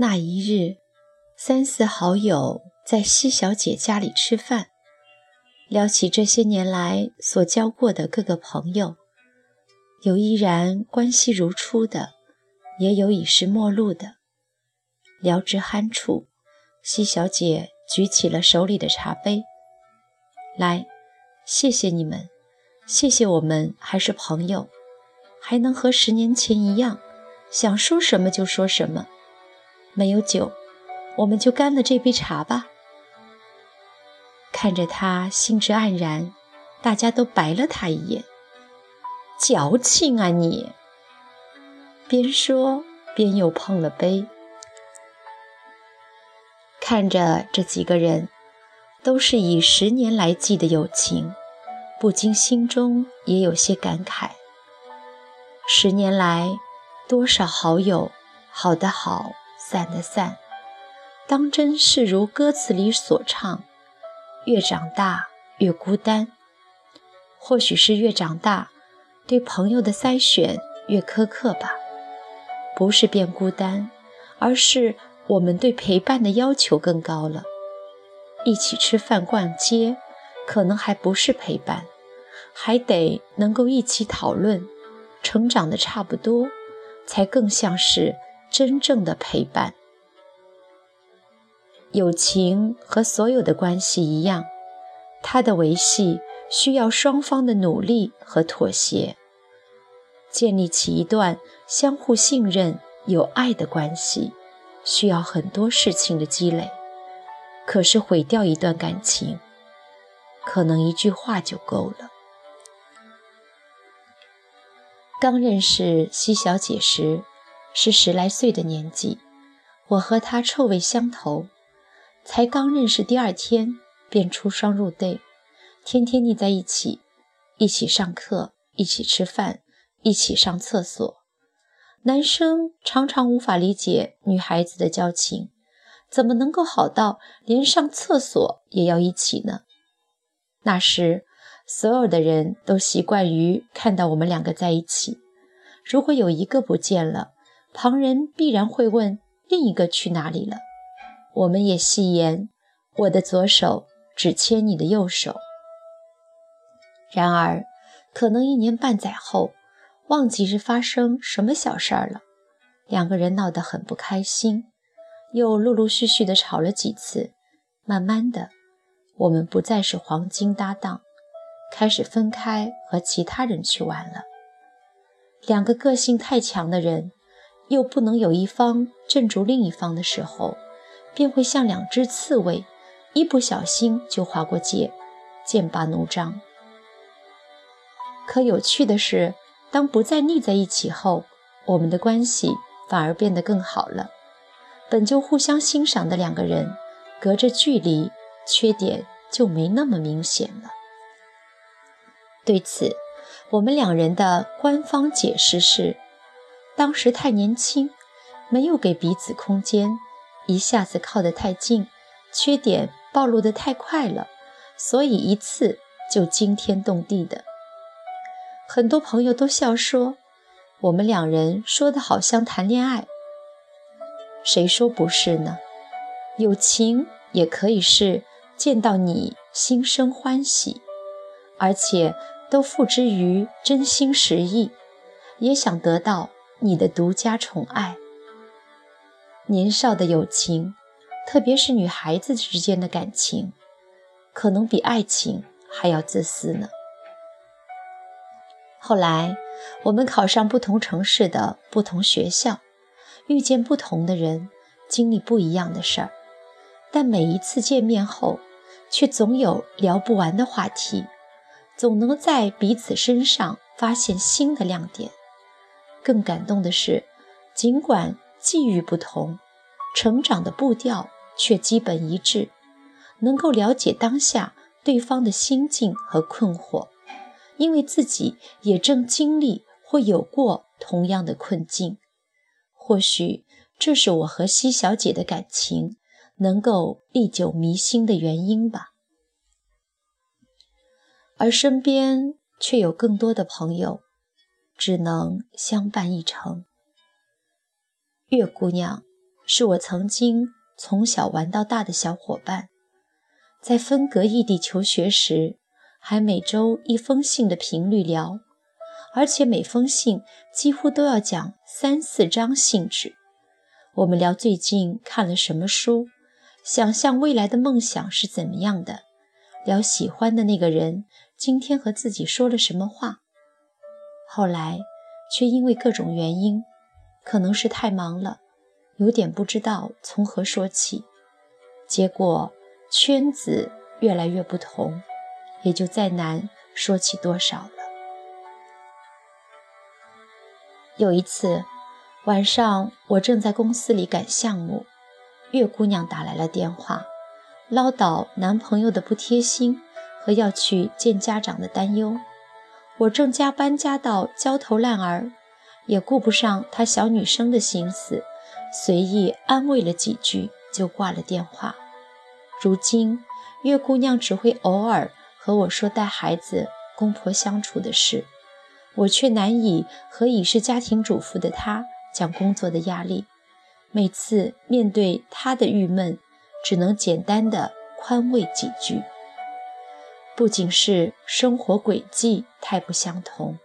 那一日，三四好友在西小姐家里吃饭，聊起这些年来所交过的各个朋友，有依然关系如初的，也有已是陌路的。聊至酣处，西小姐举起了手里的茶杯，来，谢谢你们，谢谢我们还是朋友，还能和十年前一样，想说什么就说什么。没有酒，我们就干了这杯茶吧。看着他兴致盎然，大家都白了他一眼。矫情啊你！边说边又碰了杯。看着这几个人，都是以十年来计的友情，不禁心中也有些感慨。十年来，多少好友，好的好。散的散，当真是如歌词里所唱：“越长大越孤单。”或许是越长大，对朋友的筛选越苛刻吧。不是变孤单，而是我们对陪伴的要求更高了。一起吃饭、逛街，可能还不是陪伴，还得能够一起讨论，成长的差不多，才更像是。真正的陪伴，友情和所有的关系一样，它的维系需要双方的努力和妥协。建立起一段相互信任、有爱的关系，需要很多事情的积累。可是毁掉一段感情，可能一句话就够了。刚认识西小姐时。是十来岁的年纪，我和他臭味相投，才刚认识第二天便出双入对，天天腻在一起，一起上课，一起吃饭，一起上厕所。男生常常无法理解女孩子的交情，怎么能够好到连上厕所也要一起呢？那时，所有的人都习惯于看到我们两个在一起，如果有一个不见了。旁人必然会问另一个去哪里了，我们也戏言我的左手只牵你的右手。然而，可能一年半载后，忘记是发生什么小事儿了，两个人闹得很不开心，又陆陆续续的吵了几次，慢慢的，我们不再是黄金搭档，开始分开和其他人去玩了。两个个性太强的人。又不能有一方镇住另一方的时候，便会像两只刺猬，一不小心就划过界，剑拔弩张。可有趣的是，当不再腻在一起后，我们的关系反而变得更好了。本就互相欣赏的两个人，隔着距离，缺点就没那么明显了。对此，我们两人的官方解释是。当时太年轻，没有给彼此空间，一下子靠得太近，缺点暴露得太快了，所以一次就惊天动地的。很多朋友都笑说，我们两人说的好像谈恋爱。谁说不是呢？友情也可以是见到你心生欢喜，而且都付之于真心实意，也想得到。你的独家宠爱，年少的友情，特别是女孩子之间的感情，可能比爱情还要自私呢。后来，我们考上不同城市的不同学校，遇见不同的人，经历不一样的事儿，但每一次见面后，却总有聊不完的话题，总能在彼此身上发现新的亮点。更感动的是，尽管际遇不同，成长的步调却基本一致，能够了解当下对方的心境和困惑，因为自己也正经历或有过同样的困境。或许这是我和西小姐的感情能够历久弥新的原因吧。而身边却有更多的朋友。只能相伴一程。月姑娘是我曾经从小玩到大的小伙伴，在分隔异地求学时，还每周一封信的频率聊，而且每封信几乎都要讲三四张信纸。我们聊最近看了什么书，想象未来的梦想是怎么样的，聊喜欢的那个人今天和自己说了什么话。后来却因为各种原因，可能是太忙了。有点不知道从何说起，结果圈子越来越不同，也就再难说起多少了。有一次晚上，我正在公司里赶项目，月姑娘打来了电话，唠叨男朋友的不贴心和要去见家长的担忧。我正加班加到焦头烂额，也顾不上她小女生的心思。随意安慰了几句，就挂了电话。如今，月姑娘只会偶尔和我说带孩子、公婆相处的事，我却难以和已是家庭主妇的她讲工作的压力。每次面对她的郁闷，只能简单的宽慰几句。不仅是生活轨迹太不相同，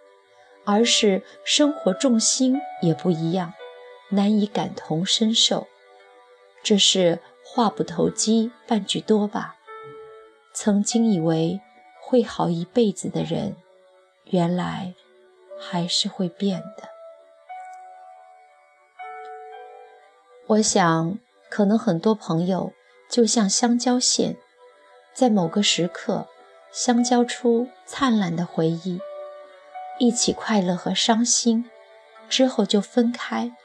而是生活重心也不一样。难以感同身受，这是话不投机半句多吧？曾经以为会好一辈子的人，原来还是会变的。我想，可能很多朋友就像相交线，在某个时刻相交出灿烂的回忆，一起快乐和伤心，之后就分开。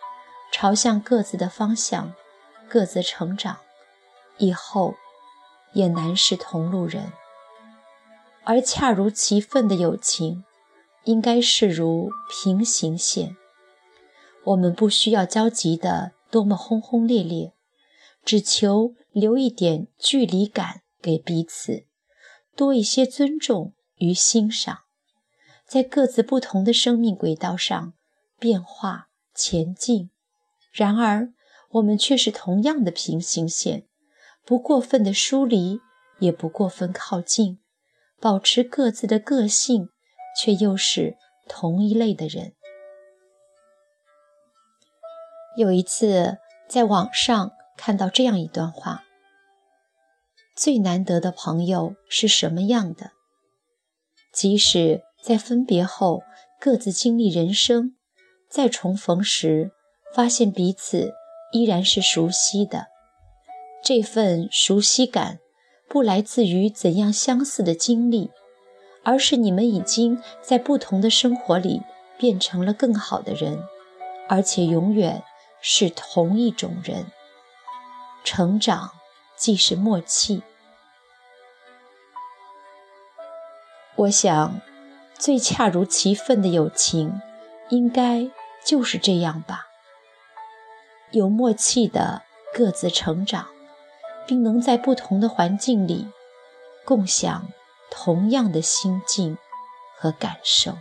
朝向各自的方向，各自成长，以后也难是同路人。而恰如其分的友情，应该是如平行线。我们不需要交集的多么轰轰烈烈，只求留一点距离感给彼此，多一些尊重与欣赏，在各自不同的生命轨道上变化前进。然而，我们却是同样的平行线，不过分的疏离，也不过分靠近，保持各自的个性，却又是同一类的人。有一次，在网上看到这样一段话：最难得的朋友是什么样的？即使在分别后各自经历人生，再重逢时。发现彼此依然是熟悉的，这份熟悉感不来自于怎样相似的经历，而是你们已经在不同的生活里变成了更好的人，而且永远是同一种人。成长既是默契，我想，最恰如其分的友情，应该就是这样吧。有默契的各自成长，并能在不同的环境里共享同样的心境和感受。